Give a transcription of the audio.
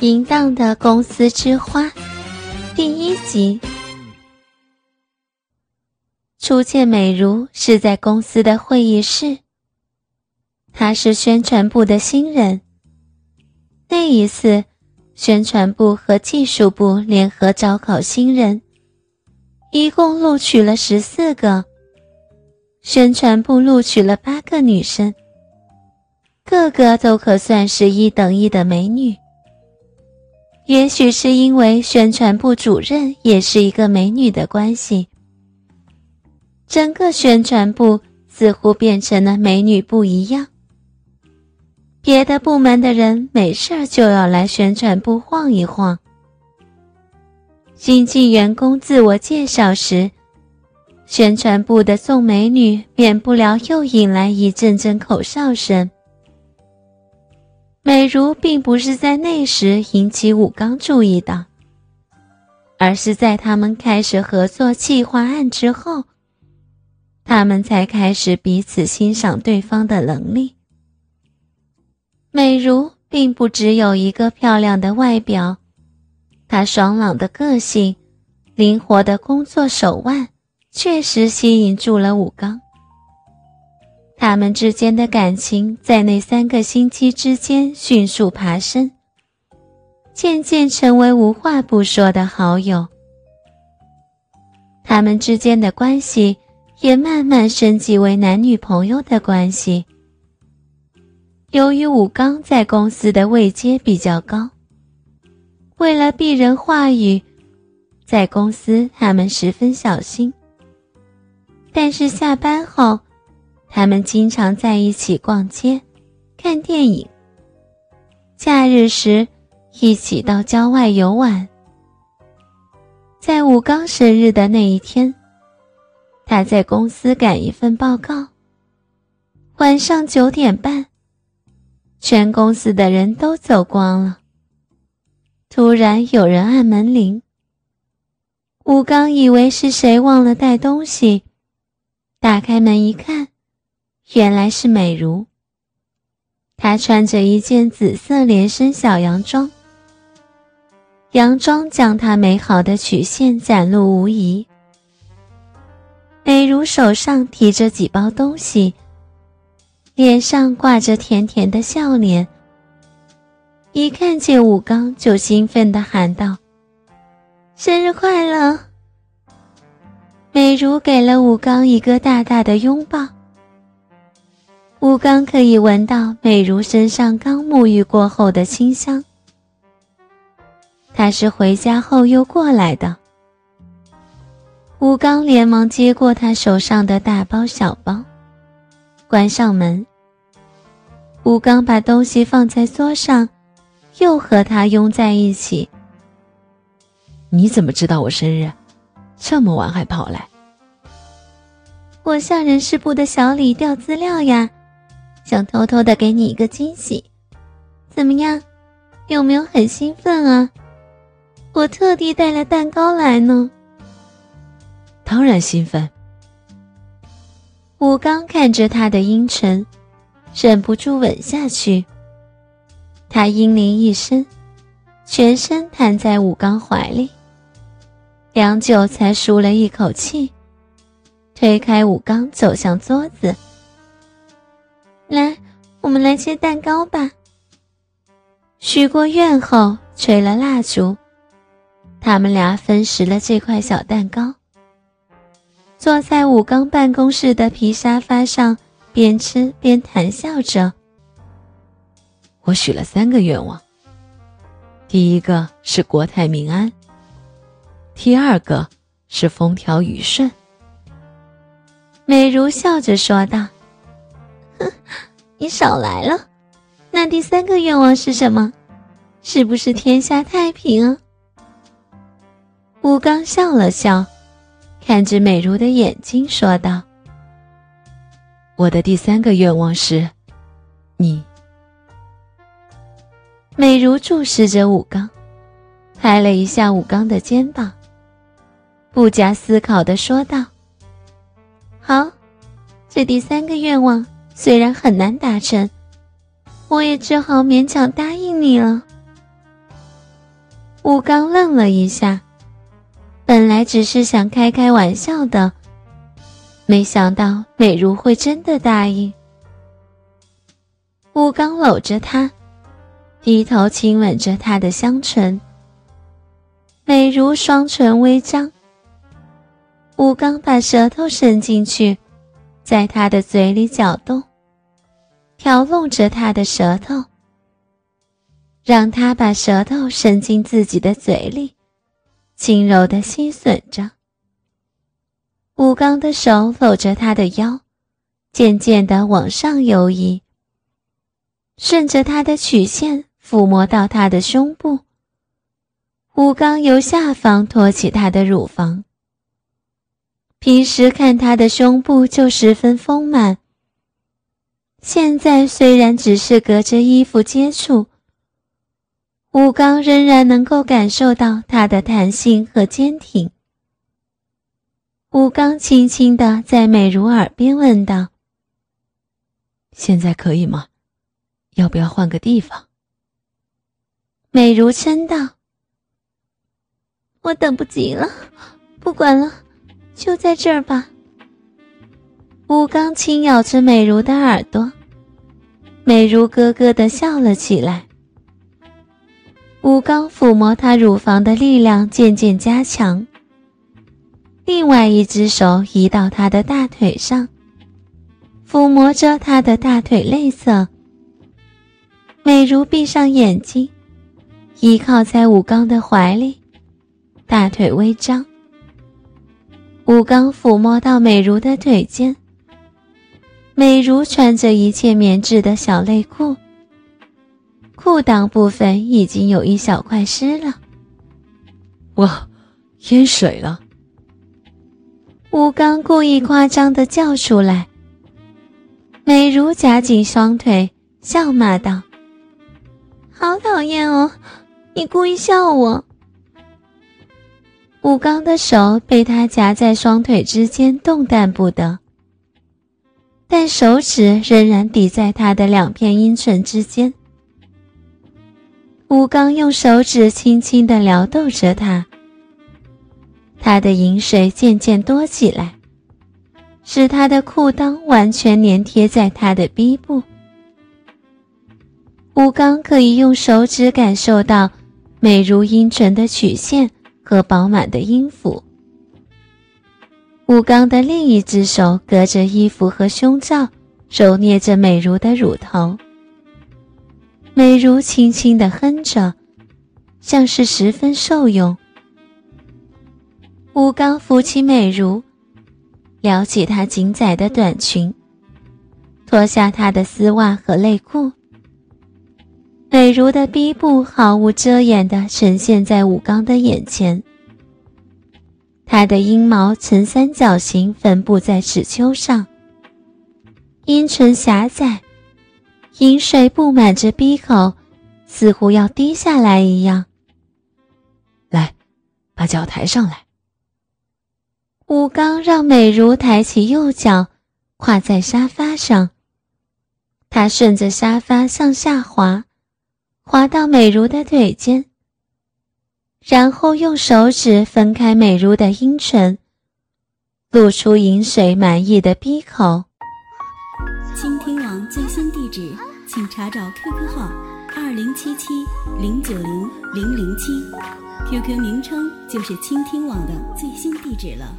淫荡的公司之花第一集。初见美如是在公司的会议室，她是宣传部的新人。那一次，宣传部和技术部联合招考新人，一共录取了十四个。宣传部录取了八个女生，个个都可算是一等一的美女。也许是因为宣传部主任也是一个美女的关系，整个宣传部似乎变成了美女不一样。别的部门的人没事就要来宣传部晃一晃。新进员工自我介绍时，宣传部的宋美女免不了又引来一阵阵口哨声。美如并不是在那时引起武刚注意的，而是在他们开始合作计划案之后，他们才开始彼此欣赏对方的能力。美如并不只有一个漂亮的外表，她爽朗的个性、灵活的工作手腕，确实吸引住了武刚。他们之间的感情在那三个星期之间迅速爬升，渐渐成为无话不说的好友。他们之间的关系也慢慢升级为男女朋友的关系。由于武刚在公司的位阶比较高，为了避人话语，在公司他们十分小心。但是下班后，他们经常在一起逛街、看电影。假日时，一起到郊外游玩。在武刚生日的那一天，他在公司赶一份报告。晚上九点半，全公司的人都走光了。突然有人按门铃。武刚以为是谁忘了带东西，打开门一看。原来是美如。她穿着一件紫色连身小洋装，洋装将她美好的曲线展露无遗。美如手上提着几包东西，脸上挂着甜甜的笑脸。一看见武刚，就兴奋地喊道：“生日快乐！”美如给了武刚一个大大的拥抱。武刚可以闻到美如身上刚沐浴过后的清香。他是回家后又过来的。吴刚连忙接过他手上的大包小包，关上门。吴刚把东西放在桌上，又和他拥在一起。你怎么知道我生日？这么晚还跑来？我向人事部的小李调资料呀。想偷偷的给你一个惊喜，怎么样？有没有很兴奋啊？我特地带了蛋糕来呢。当然兴奋。武刚看着他的阴沉，忍不住吻下去。他阴灵一声，全身瘫在武刚怀里，良久才舒了一口气，推开武刚走向桌子。来，我们来切蛋糕吧。许过愿后，吹了蜡烛，他们俩分食了这块小蛋糕，坐在武刚办公室的皮沙发上，边吃边谈笑着。我许了三个愿望，第一个是国泰民安，第二个是风调雨顺。美如笑着说道。哼，你少来了。那第三个愿望是什么？是不是天下太平啊？武刚笑了笑，看着美如的眼睛说道：“我的第三个愿望是，你。”美如注视着武刚，拍了一下武刚的肩膀，不假思考的说道：“好，这第三个愿望。”虽然很难达成，我也只好勉强答应你了。吴刚愣了一下，本来只是想开开玩笑的，没想到美如会真的答应。吴刚搂着她，低头亲吻着她的香唇。美如双唇微张，吴刚把舌头伸进去，在他的嘴里搅动，挑弄着他的舌头。让他把舌头伸进自己的嘴里，轻柔的吸吮着。吴刚的手搂着他的腰，渐渐的往上游移，顺着他的曲线抚摸到他的胸部。吴刚由下方托起他的乳房。平时看她的胸部就十分丰满，现在虽然只是隔着衣服接触。武刚仍然能够感受到她的弹性和坚挺。武刚轻轻的在美如耳边问道：“现在可以吗？要不要换个地方？”美如嗔道：“我等不及了，不管了，就在这儿吧。”吴刚轻咬着美如的耳朵，美如咯咯的笑了起来。吴刚抚摸她乳房的力量渐渐加强，另外一只手移到她的大腿上，抚摸着她的大腿内侧。美如闭上眼睛，依靠在吴刚的怀里，大腿微张。吴刚抚摸到美如的腿间，美如穿着一件棉质的小内裤。裤裆部分已经有一小块湿了，哇，淹水了！吴刚故意夸张的叫出来。美如夹紧双腿，笑骂道：“好讨厌哦，你故意笑我。”武刚的手被他夹在双腿之间，动弹不得，但手指仍然抵在他的两片阴唇之间。武刚用手指轻轻地撩逗着她，他的饮水渐渐多起来，使他的裤裆完全粘贴在他的逼部。武刚可以用手指感受到美如阴唇的曲线和饱满的音符。吴刚的另一只手隔着衣服和胸罩，揉捏着美如的乳头。美如轻轻地哼着，像是十分受用。吴刚扶起美如，撩起她紧窄的短裙，脱下她的丝袜和内裤。美如的逼部毫无遮掩地呈现在武刚的眼前，她的阴毛呈三角形分布在齿丘上，阴唇狭窄。饮水布满着鼻口，似乎要滴下来一样。来，把脚抬上来。武刚让美如抬起右脚，跨在沙发上。他顺着沙发向下滑，滑到美如的腿间，然后用手指分开美如的阴唇，露出饮水满意的鼻口。倾听网最新地址，请查找 QQ 号二零七七零九零零零七，QQ 名称就是倾听网的最新地址了。